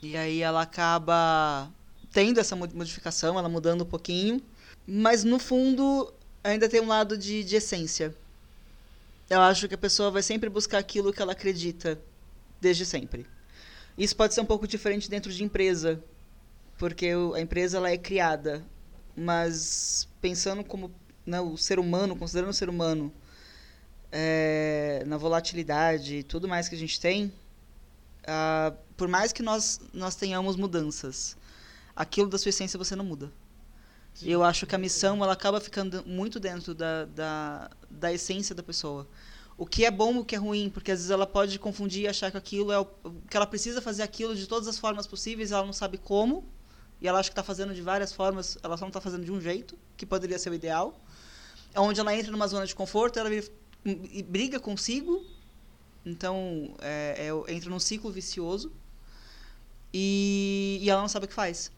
e aí ela acaba tendo essa modificação, ela mudando um pouquinho. Mas no fundo ainda tem um lado de, de essência. Eu acho que a pessoa vai sempre buscar aquilo que ela acredita desde sempre. Isso pode ser um pouco diferente dentro de empresa, porque a empresa ela é criada, mas pensando como né, o ser humano, considerando o ser humano, é, na volatilidade e tudo mais que a gente tem, uh, por mais que nós, nós tenhamos mudanças, aquilo da sua essência você não muda. Eu acho que a missão ela acaba ficando muito dentro da, da, da essência da pessoa. O que é bom, o que é ruim, porque às vezes ela pode confundir e achar que aquilo é o que ela precisa fazer aquilo de todas as formas possíveis, ela não sabe como, e ela acha que está fazendo de várias formas, ela só não está fazendo de um jeito, que poderia ser o ideal. É onde ela entra numa zona de conforto, ela briga consigo, então é, é, entra num ciclo vicioso, e, e ela não sabe o que faz.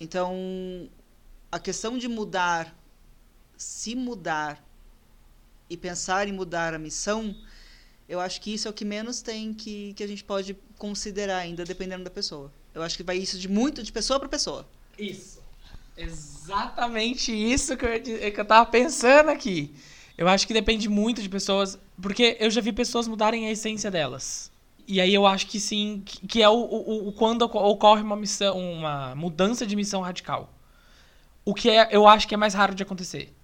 Então, a questão de mudar, se mudar e pensar em mudar a missão, eu acho que isso é o que menos tem que, que a gente pode considerar ainda, dependendo da pessoa. Eu acho que vai isso de muito de pessoa para pessoa. Isso. Exatamente isso que eu, eu tava pensando aqui. Eu acho que depende muito de pessoas, porque eu já vi pessoas mudarem a essência delas. E aí eu acho que sim, que é o, o, o quando ocorre uma missão, uma mudança de missão radical. O que é, eu acho que é mais raro de acontecer.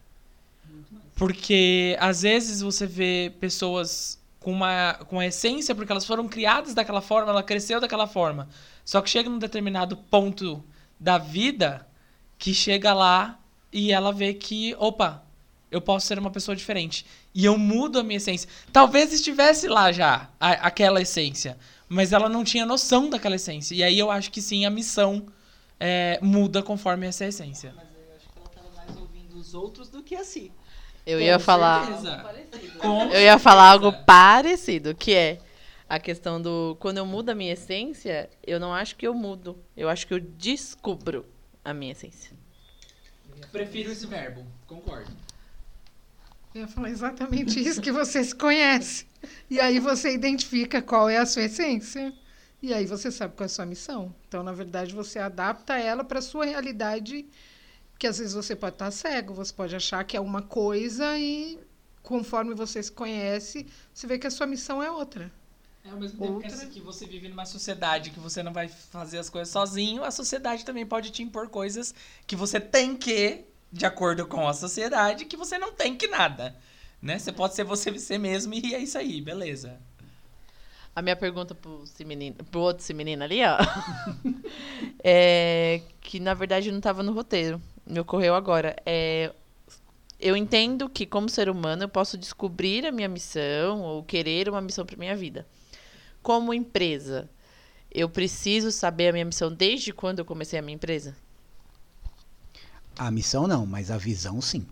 Porque às vezes você vê pessoas com uma com a essência, porque elas foram criadas daquela forma, ela cresceu daquela forma. Só que chega num determinado ponto da vida que chega lá e ela vê que, opa, eu posso ser uma pessoa diferente. E eu mudo a minha essência. Talvez estivesse lá já a, aquela essência, mas ela não tinha noção daquela essência. E aí eu acho que sim, a missão é, muda conforme essa essência os outros do que a si. Eu Com ia falar. eu ia falar algo parecido, que é a questão do. Quando eu mudo a minha essência, eu não acho que eu mudo. Eu acho que eu descubro a minha essência. Prefiro esse verbo, concordo. Eu ia falar exatamente isso, que você se conhece. E aí você identifica qual é a sua essência. E aí você sabe qual é a sua missão. Então, na verdade, você adapta ela para a sua realidade que às vezes você pode estar cego, você pode achar que é uma coisa e conforme você se conhece, você vê que a sua missão é outra. É ao mesmo tempo outra... que você vive numa sociedade que você não vai fazer as coisas sozinho, a sociedade também pode te impor coisas que você tem que, de acordo com a sociedade, que você não tem que nada. Né? Você pode ser você você mesmo e é isso aí, beleza. A minha pergunta pro, menino, pro outro menino ali, ó. *laughs* é que na verdade não estava no roteiro me ocorreu agora. É, eu entendo que, como ser humano, eu posso descobrir a minha missão ou querer uma missão para minha vida. Como empresa, eu preciso saber a minha missão desde quando eu comecei a minha empresa? A missão não, mas a visão sim.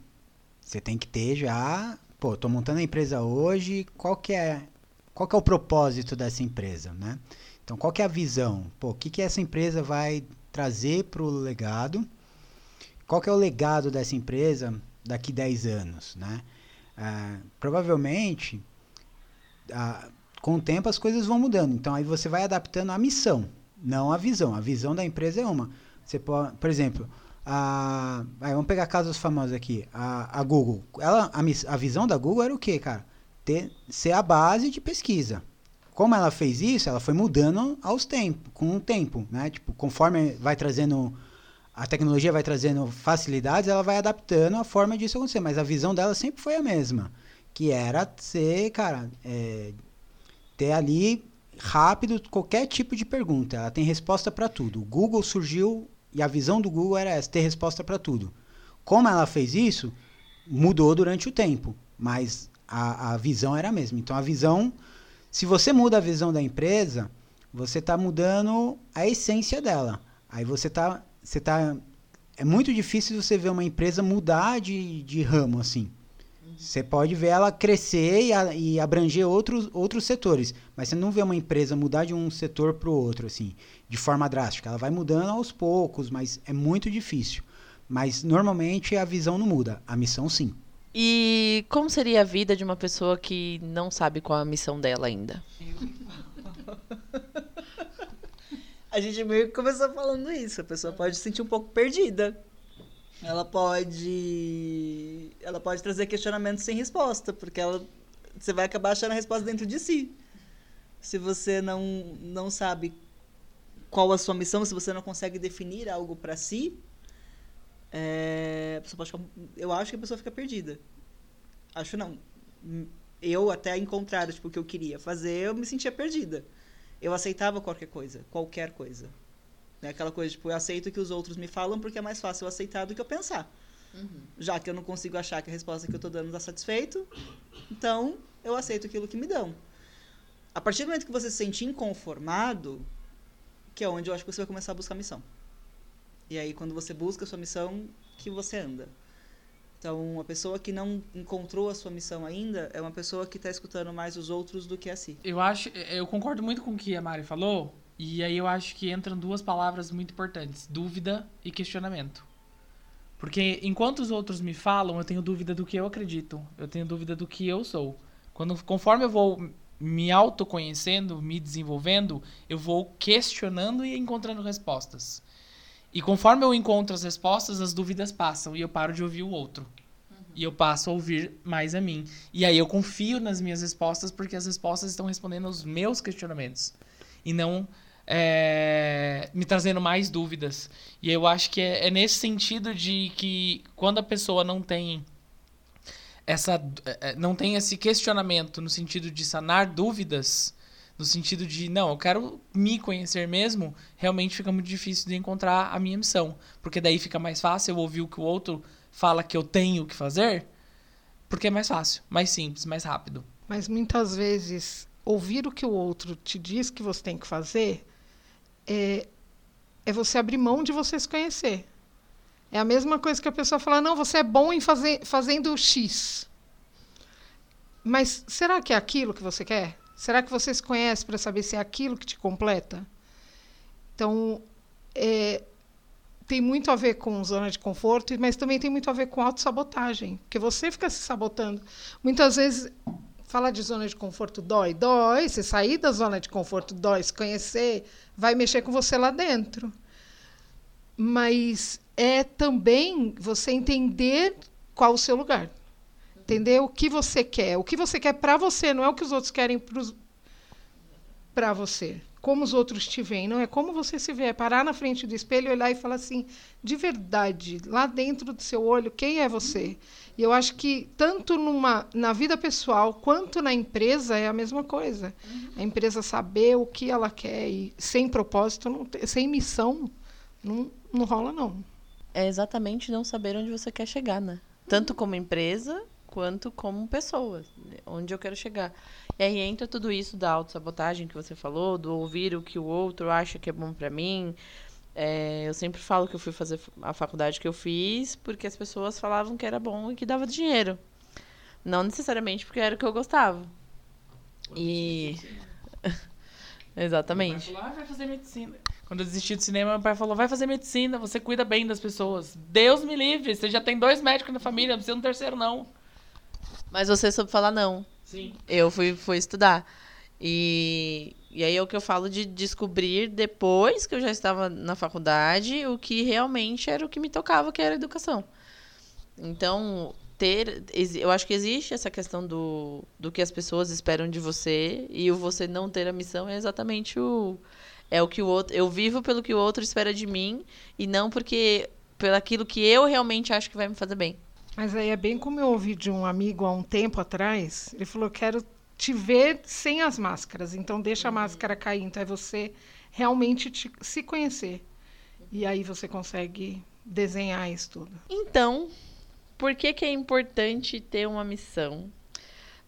Você tem que ter já, pô, tô montando a empresa hoje, qual que é, qual que é o propósito dessa empresa, né? Então, qual que é a visão? Pô, o que que essa empresa vai trazer para o legado? Qual que é o legado dessa empresa daqui 10 anos, né? Ah, provavelmente, ah, com o tempo as coisas vão mudando. Então, aí você vai adaptando a missão, não a visão. A visão da empresa é uma. Você pode, por exemplo, aí, vamos pegar casos famosos aqui. A, a Google, ela, a, a visão da Google era o quê, cara? Ter, ser a base de pesquisa. Como ela fez isso, ela foi mudando aos tempos, com o tempo, né? Tipo, conforme vai trazendo a tecnologia vai trazendo facilidades, ela vai adaptando a forma disso acontecer. Mas a visão dela sempre foi a mesma, que era ser, cara, é, ter ali rápido qualquer tipo de pergunta. Ela tem resposta para tudo. O Google surgiu e a visão do Google era essa, ter resposta para tudo. Como ela fez isso, mudou durante o tempo, mas a, a visão era a mesma. Então a visão, se você muda a visão da empresa, você está mudando a essência dela. Aí você está você tá é muito difícil você ver uma empresa mudar de, de ramo assim. Você pode ver ela crescer e, a, e, abranger outros, outros setores, mas você não vê uma empresa mudar de um setor para o outro assim, de forma drástica. Ela vai mudando aos poucos, mas é muito difícil. Mas normalmente a visão não muda, a missão sim. E como seria a vida de uma pessoa que não sabe qual é a missão dela ainda? *laughs* a gente meio que começou falando isso. A pessoa pode se sentir um pouco perdida. Ela pode. Ela pode trazer questionamentos sem resposta, porque ela, você vai acabar achando a resposta dentro de si. Se você não, não sabe qual a sua missão, se você não consegue definir algo para si, é, pode eu acho que a pessoa fica perdida. Acho não. Eu até encontrar tipo, o que eu queria fazer, eu me sentia perdida eu aceitava qualquer coisa, qualquer coisa. Né? Aquela coisa, tipo, eu aceito o que os outros me falam porque é mais fácil eu aceitar do que eu pensar. Uhum. Já que eu não consigo achar que a resposta que eu estou dando está satisfeito, então eu aceito aquilo que me dão. A partir do momento que você se sente inconformado, que é onde eu acho que você vai começar a buscar missão. E aí, quando você busca a sua missão, que você anda. Então, uma pessoa que não encontrou a sua missão ainda é uma pessoa que está escutando mais os outros do que a si. Eu acho, eu concordo muito com o que a Mari falou, e aí eu acho que entram duas palavras muito importantes: dúvida e questionamento. Porque enquanto os outros me falam, eu tenho dúvida do que eu acredito, eu tenho dúvida do que eu sou. Quando, conforme eu vou me autoconhecendo, me desenvolvendo, eu vou questionando e encontrando respostas. E conforme eu encontro as respostas, as dúvidas passam e eu paro de ouvir o outro. Uhum. E eu passo a ouvir mais a mim. E aí eu confio nas minhas respostas porque as respostas estão respondendo aos meus questionamentos. E não é, me trazendo mais dúvidas. E eu acho que é, é nesse sentido de que quando a pessoa não tem essa é, não tem esse questionamento no sentido de sanar dúvidas, no sentido de, não, eu quero me conhecer mesmo, realmente fica muito difícil de encontrar a minha missão. Porque daí fica mais fácil eu ouvir o que o outro fala que eu tenho que fazer, porque é mais fácil, mais simples, mais rápido. Mas muitas vezes, ouvir o que o outro te diz que você tem que fazer é, é você abrir mão de você se conhecer. É a mesma coisa que a pessoa fala, não, você é bom em fazer, fazendo X. Mas será que é aquilo que você quer? Será que você se conhece para saber se é aquilo que te completa? Então, é, tem muito a ver com zona de conforto, mas também tem muito a ver com autossabotagem, porque você fica se sabotando. Muitas vezes, falar de zona de conforto dói, dói, você sair da zona de conforto dói, se conhecer, vai mexer com você lá dentro. Mas é também você entender qual o seu lugar entender o que você quer. O que você quer para você, não é o que os outros querem para você. Como os outros te veem, não é como você se vê. É parar na frente do espelho, olhar e falar assim, de verdade, lá dentro do seu olho, quem é você? E eu acho que tanto numa, na vida pessoal quanto na empresa é a mesma coisa. A empresa saber o que ela quer e sem propósito, não, sem missão, não, não rola, não. É exatamente não saber onde você quer chegar, né? Tanto como empresa quanto como pessoa, onde eu quero chegar. E aí entra tudo isso da autossabotagem que você falou, do ouvir o que o outro acha que é bom para mim. É, eu sempre falo que eu fui fazer a faculdade que eu fiz porque as pessoas falavam que era bom e que dava dinheiro. Não necessariamente porque era o que eu gostava. E. *laughs* Exatamente. Meu pai falou, ah, vai fazer medicina. Quando eu desisti do cinema, meu pai falou, vai fazer medicina, você cuida bem das pessoas. Deus me livre, você já tem dois médicos na família, não precisa de um terceiro, não. Mas você soube falar não. Sim. Eu fui, fui estudar. E, e aí é o que eu falo de descobrir depois que eu já estava na faculdade o que realmente era o que me tocava, que era a educação. Então, ter. Eu acho que existe essa questão do, do que as pessoas esperam de você e o você não ter a missão é exatamente o. É o que o outro. Eu vivo pelo que o outro espera de mim e não porque. Pelo aquilo que eu realmente acho que vai me fazer bem. Mas aí é bem como eu ouvi de um amigo há um tempo atrás. Ele falou: quero te ver sem as máscaras. Então deixa a máscara cair. Então é você realmente te- se conhecer. E aí você consegue desenhar isso tudo. Então, por que, que é importante ter uma missão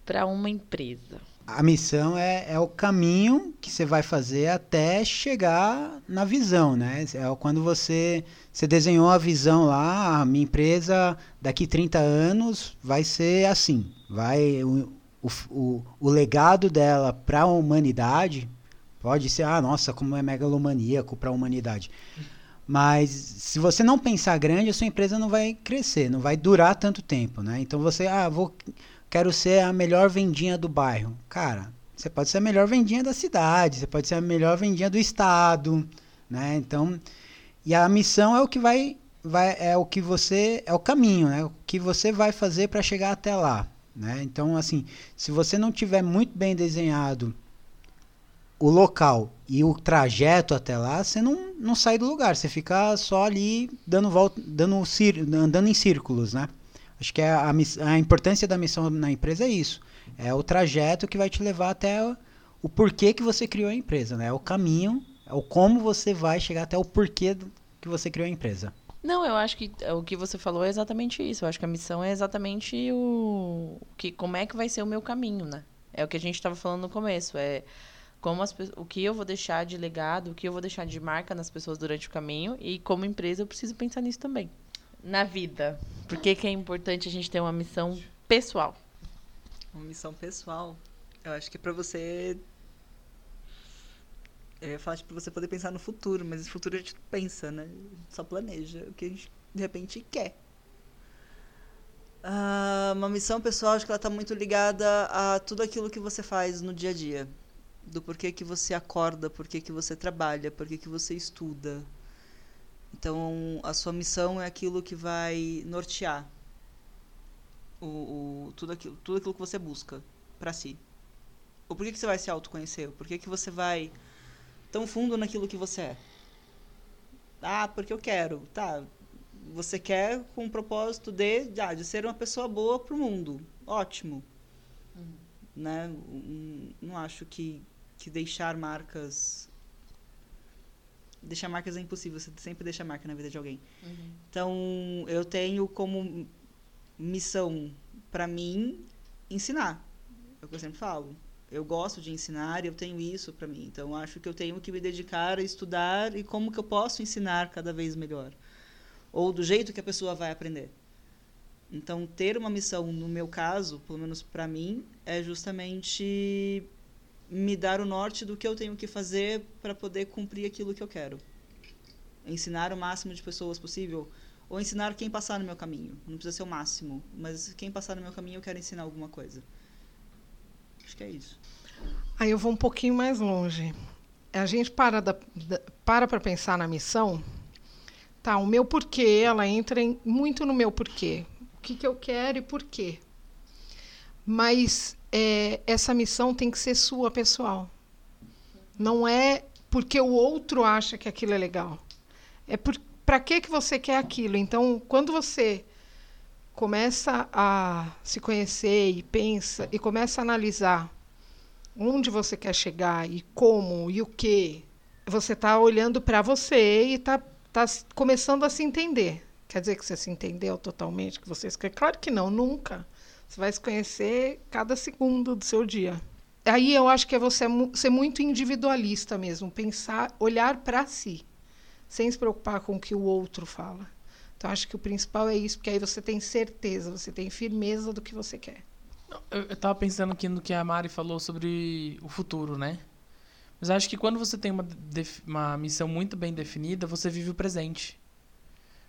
para uma empresa? A missão é, é o caminho que você vai fazer até chegar na visão, né? É quando você, você desenhou a visão lá, a minha empresa daqui 30 anos vai ser assim. Vai o, o, o, o legado dela para a humanidade pode ser, ah, nossa, como é megalomaníaco para a humanidade. Mas se você não pensar grande, a sua empresa não vai crescer, não vai durar tanto tempo, né? Então você, ah, vou quero ser a melhor vendinha do bairro. Cara, você pode ser a melhor vendinha da cidade, você pode ser a melhor vendinha do estado, né? Então, e a missão é o que vai, vai é o que você é o caminho, né? O que você vai fazer para chegar até lá, né? Então, assim, se você não tiver muito bem desenhado o local e o trajeto até lá, você não, não sai do lugar, você fica só ali dando volta, dando andando em círculos, né? Acho que é a, miss- a importância da missão na empresa é isso. É o trajeto que vai te levar até o, o porquê que você criou a empresa, né? É o caminho, é o como você vai chegar até o porquê que você criou a empresa. Não, eu acho que o que você falou é exatamente isso. Eu acho que a missão é exatamente o que como é que vai ser o meu caminho, né? É o que a gente estava falando no começo, é como as, o que eu vou deixar de legado, o que eu vou deixar de marca nas pessoas durante o caminho e como empresa eu preciso pensar nisso também. Na vida, por que, que é importante a gente ter uma missão pessoal? Uma missão pessoal. Eu acho que é pra você. Eu ia falar tipo, pra você poder pensar no futuro, mas no futuro a gente pensa, né? Só planeja o que a gente de repente quer. Ah, uma missão pessoal, acho que ela tá muito ligada a tudo aquilo que você faz no dia a dia. Do porquê que você acorda, porquê que você trabalha, porquê que você estuda. Então, a sua missão é aquilo que vai nortear o, o- tudo, aquilo, tudo aquilo que você busca pra si. O porquê que você vai se autoconhecer? O porquê que você vai tão fundo naquilo que você é? Ah, porque eu quero. Tá. Você quer com o propósito de, ah, de ser uma pessoa boa pro mundo. Ótimo. Né? Hum, Não acho que, que deixar marcas. Deixar marcas é impossível. Você sempre deixa marca na vida de alguém. Então, eu tenho como missão para mim ensinar. É o que eu sempre falo. Eu gosto de ensinar e eu tenho isso para mim. Então, acho que eu tenho que me dedicar a estudar e como que eu posso ensinar cada vez melhor. Ou do jeito que a pessoa vai aprender. Então, ter uma missão, no meu caso, pelo menos para mim, é justamente me dar o norte do que eu tenho que fazer para poder cumprir aquilo que eu quero. Ensinar o máximo de pessoas possível ou ensinar quem passar no meu caminho. Não precisa ser o máximo, mas quem passar no meu caminho eu quero ensinar alguma coisa. Acho que é isso. Aí eu vou um pouquinho mais longe. A gente para da- da- para para pensar na missão. Tá, o meu porquê, ela entra em- muito no meu porquê. O que, que eu quero e por quê. Mas é, essa missão tem que ser sua, pessoal. Não é porque o outro acha que aquilo é legal. É para que, que você quer aquilo. Então, quando você começa a se conhecer e pensa e começa a analisar onde você quer chegar e como e o que, você está olhando para você e está tá s- começando a se entender. Quer dizer que você se entendeu totalmente, que você? Claro que não, nunca. Você vai se conhecer cada segundo do seu dia. Aí eu acho que é você ser muito individualista mesmo, pensar, olhar para si. sem se preocupar com o que o outro fala. Então, acho que o principal é isso, porque aí você tem certeza, você tem firmeza do que você quer. Eu, eu tava pensando aqui no que a Mari falou sobre o futuro, né? Mas acho que quando você tem uma, uma missão muito bem definida, você vive o presente.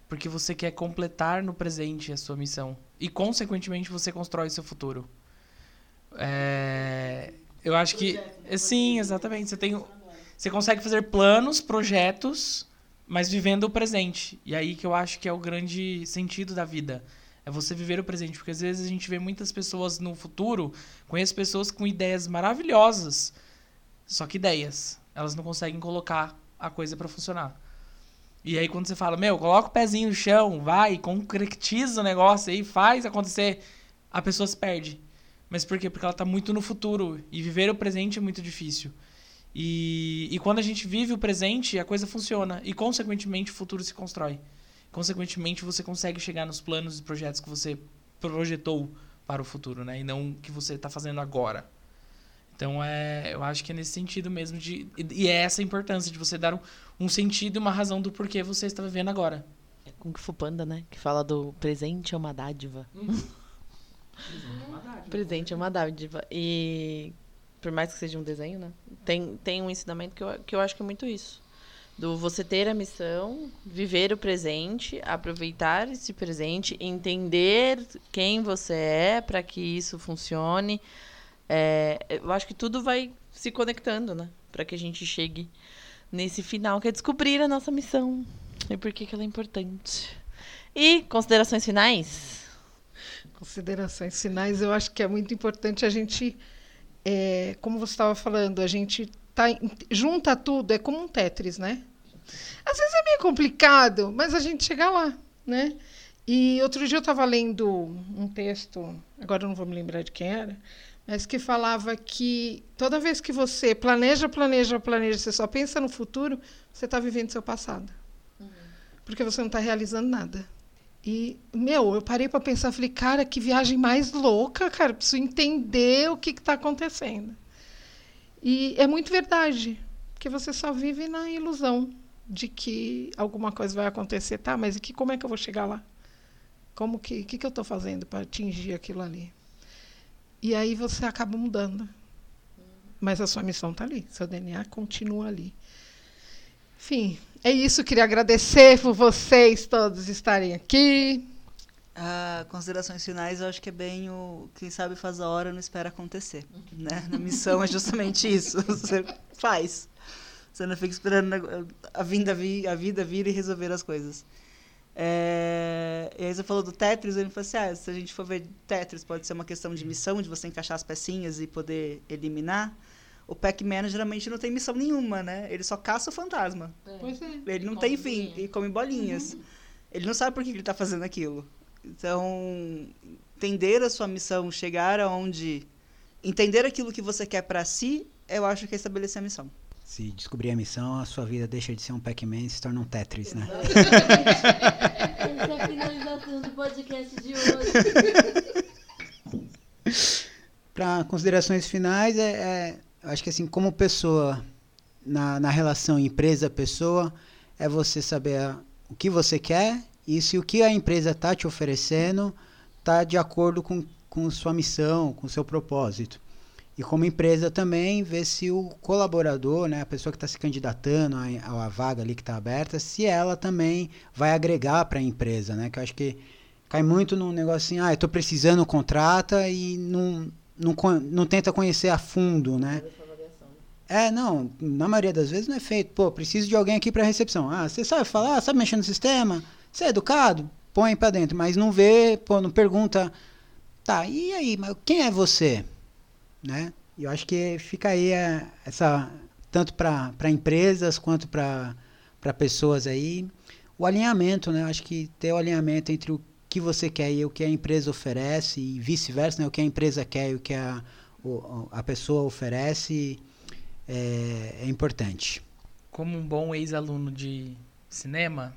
Porque você quer completar no presente a sua missão. E, consequentemente, você constrói o seu futuro. É, eu acho que. Sim, exatamente. Você, tem, você consegue fazer planos, projetos, mas vivendo o presente. E aí que eu acho que é o grande sentido da vida. É você viver o presente. Porque às vezes a gente vê muitas pessoas no futuro, conheço pessoas com ideias maravilhosas, só que ideias. Elas não conseguem colocar a coisa para funcionar. E aí quando você fala, meu, coloca o pezinho no chão, vai, concretiza o negócio aí, faz acontecer, a pessoa se perde. Mas por quê? Porque ela tá muito no futuro. E viver o presente é muito difícil. E, e quando a gente vive o presente, a coisa funciona. E, consequentemente, o futuro se constrói. Consequentemente, você consegue chegar nos planos e projetos que você projetou para o futuro, né? E não o que você está fazendo agora. Então, é, eu acho que é nesse sentido mesmo. De, e é essa a importância de você dar um, um sentido e uma razão do porquê você está vivendo agora. É Kung Fu Panda, né? Que fala do presente é uma dádiva. presente é uma dádiva. E por mais que seja um desenho, né? Tem, tem um ensinamento que eu, que eu acho que é muito isso. Do você ter a missão, viver o presente, aproveitar esse presente, entender quem você é para que isso funcione. É, eu acho que tudo vai se conectando, né? Para que a gente chegue nesse final, que é descobrir a nossa missão e por que, que ela é importante. E considerações finais? Considerações finais, eu acho que é muito importante a gente, é, como você estava falando, a gente tá, junta tudo, é como um Tetris, né? Às vezes é meio complicado, mas a gente chega lá, né? E outro dia eu estava lendo um texto, agora eu não vou me lembrar de quem era, mas que falava que toda vez que você planeja, planeja, planeja, você só pensa no futuro, você está vivendo seu passado. Porque você não está realizando nada. E, meu, eu parei para pensar, falei, cara, que viagem mais louca, cara, preciso entender o que está acontecendo. E é muito verdade, porque você só vive na ilusão de que alguma coisa vai acontecer, tá? Mas e que, como é que eu vou chegar lá? Como que, que, que eu estou fazendo para atingir aquilo ali? E aí você acaba mudando. Mas a sua missão está ali, seu DNA continua ali. Enfim, é isso. Queria agradecer por vocês todos estarem aqui. Ah, considerações finais, eu acho que é bem o quem sabe faz a hora não espera acontecer, né? Na missão é justamente isso, *laughs* você faz. Você não fica esperando a vida vir, a vida vir e resolver as coisas. É, e aí você falou do Tetris, eu falei assim, ah, se a gente for ver Tetris, pode ser uma questão de missão, de você encaixar as pecinhas e poder eliminar. O Pac-Man geralmente não tem missão nenhuma, né? Ele só caça o fantasma. Pois é. Ele não tem fim, e come bolinhas. Ele não sabe por que que ele está fazendo aquilo. Então, entender a sua missão, chegar aonde. Entender aquilo que você quer para si, eu acho que é estabelecer a missão. Se descobrir a missão, a sua vida deixa de ser um Pac-Man e se torna um Tetris, né? Essa é a finalização do podcast de hoje. *laughs* Para considerações finais, é, é, eu acho que assim, como pessoa, na, na relação empresa-pessoa, é você saber a- o que você quer e se o que a empresa está te oferecendo está de acordo com, com sua missão, com seu propósito. E como empresa também, ver se o colaborador, né, a pessoa que está se candidatando à, à vaga ali que está aberta, se ela também vai agregar para a empresa, né? Que eu acho que cai muito num negócio assim, ah, eu estou precisando, contrata e não, não, não tenta conhecer a fundo, né? É, não, na maioria das vezes não é feito. Pô, preciso de alguém aqui para recepção. Ah, você sabe falar, sabe mexer no sistema? Você é educado? Põe para dentro, mas não vê, pô, não pergunta. Tá, e aí, mas quem é você? Né? E eu acho que fica aí é, essa tanto para empresas quanto para pessoas aí o alinhamento, né? Eu Acho que ter o alinhamento entre o que você quer e o que a empresa oferece e vice-versa, né? O que a empresa quer e o que a, a pessoa oferece é, é importante. como um bom ex-aluno de cinema,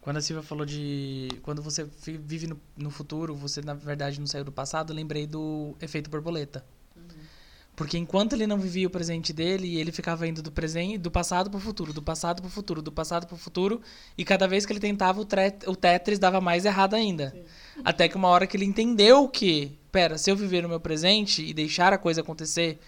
quando a Silvia falou de quando você vive no, no futuro, você na verdade não saiu do passado, lembrei do efeito borboleta. Porque enquanto ele não vivia o presente dele, ele ficava indo do presente, do passado pro futuro, do passado pro futuro, do passado pro futuro, e cada vez que ele tentava o, o Tetris dava mais errado ainda. Até que uma hora que ele entendeu que, pera, se eu viver o meu presente e deixar a coisa acontecer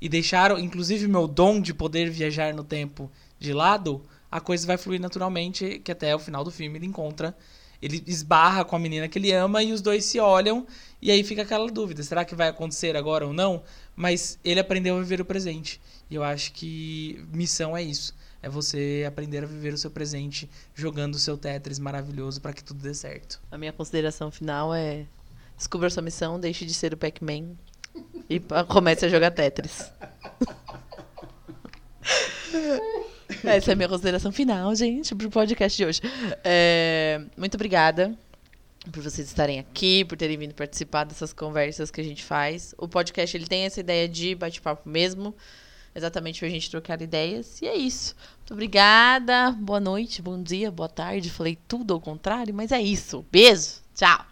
e deixar, inclusive, meu dom de poder viajar no tempo de lado, a coisa vai fluir naturalmente, que até o final do filme ele encontra, ele esbarra com a menina que ele ama e os dois se olham e aí fica aquela dúvida, será que vai acontecer agora ou não? Mas ele aprendeu a viver o presente. E eu acho que missão é isso. É você aprender a viver o seu presente jogando o seu Tetris maravilhoso para que tudo dê certo. A minha consideração final é: descubra sua missão, deixe de ser o Pac-Man e comece a jogar Tetris. *laughs* Essa é a minha consideração final, gente, pro podcast de hoje. É, muito obrigada por vocês estarem aqui, por terem vindo participar dessas conversas que a gente faz. O podcast ele tem essa ideia de bate-papo mesmo, exatamente pra gente trocar ideias. E é isso. Muito obrigada. Boa noite, bom dia, boa tarde. Falei tudo ao contrário, mas é isso. Beijo. Tchau.